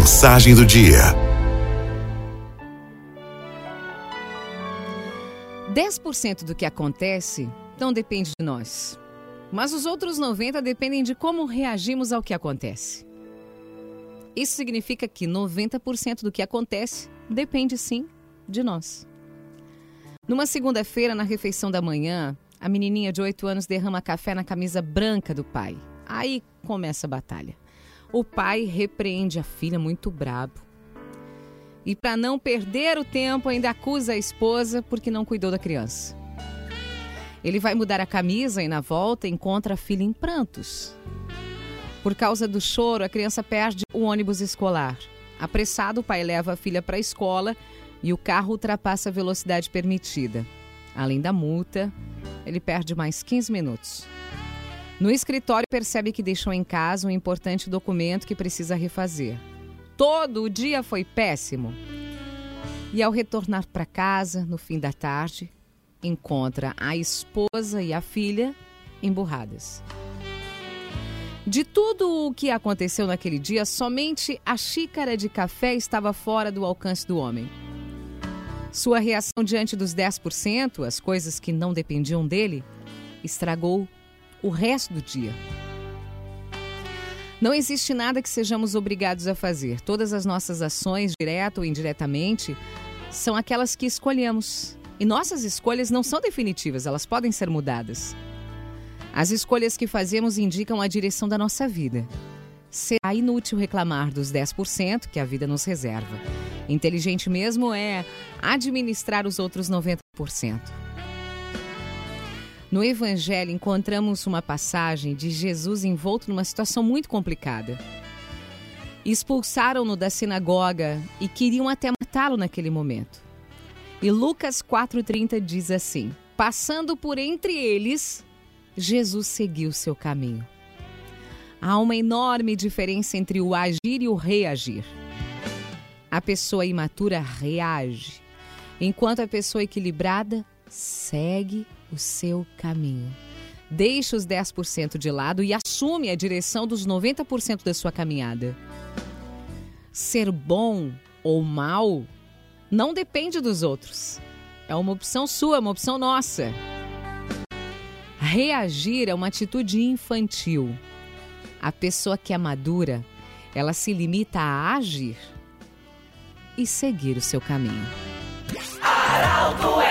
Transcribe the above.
Mensagem do dia. 10% do que acontece não depende de nós. Mas os outros 90 dependem de como reagimos ao que acontece. Isso significa que 90% do que acontece depende sim de nós. Numa segunda-feira, na refeição da manhã, a menininha de 8 anos derrama café na camisa branca do pai. Aí começa a batalha. O pai repreende a filha muito brabo. E para não perder o tempo, ainda acusa a esposa porque não cuidou da criança. Ele vai mudar a camisa e na volta encontra a filha em prantos. Por causa do choro, a criança perde o ônibus escolar. Apressado, o pai leva a filha para a escola e o carro ultrapassa a velocidade permitida. Além da multa, ele perde mais 15 minutos. No escritório, percebe que deixou em casa um importante documento que precisa refazer. Todo o dia foi péssimo. E ao retornar para casa, no fim da tarde, encontra a esposa e a filha emburradas. De tudo o que aconteceu naquele dia, somente a xícara de café estava fora do alcance do homem. Sua reação diante dos 10%, as coisas que não dependiam dele, estragou o resto do dia. Não existe nada que sejamos obrigados a fazer. Todas as nossas ações, direto ou indiretamente, são aquelas que escolhemos. E nossas escolhas não são definitivas, elas podem ser mudadas. As escolhas que fazemos indicam a direção da nossa vida. Será inútil reclamar dos 10% que a vida nos reserva. Inteligente mesmo é administrar os outros 90%. No Evangelho, encontramos uma passagem de Jesus envolto numa situação muito complicada. Expulsaram-no da sinagoga e queriam até matá-lo naquele momento. E Lucas 4,30 diz assim: Passando por entre eles, Jesus seguiu seu caminho. Há uma enorme diferença entre o agir e o reagir. A pessoa imatura reage, enquanto a pessoa equilibrada segue o seu caminho. Deixe os 10% de lado e assume a direção dos 90% da sua caminhada. Ser bom ou mal não depende dos outros. É uma opção sua, é uma opção nossa. Reagir é uma atitude infantil. A pessoa que é madura, ela se limita a agir e seguir o seu caminho. Araldo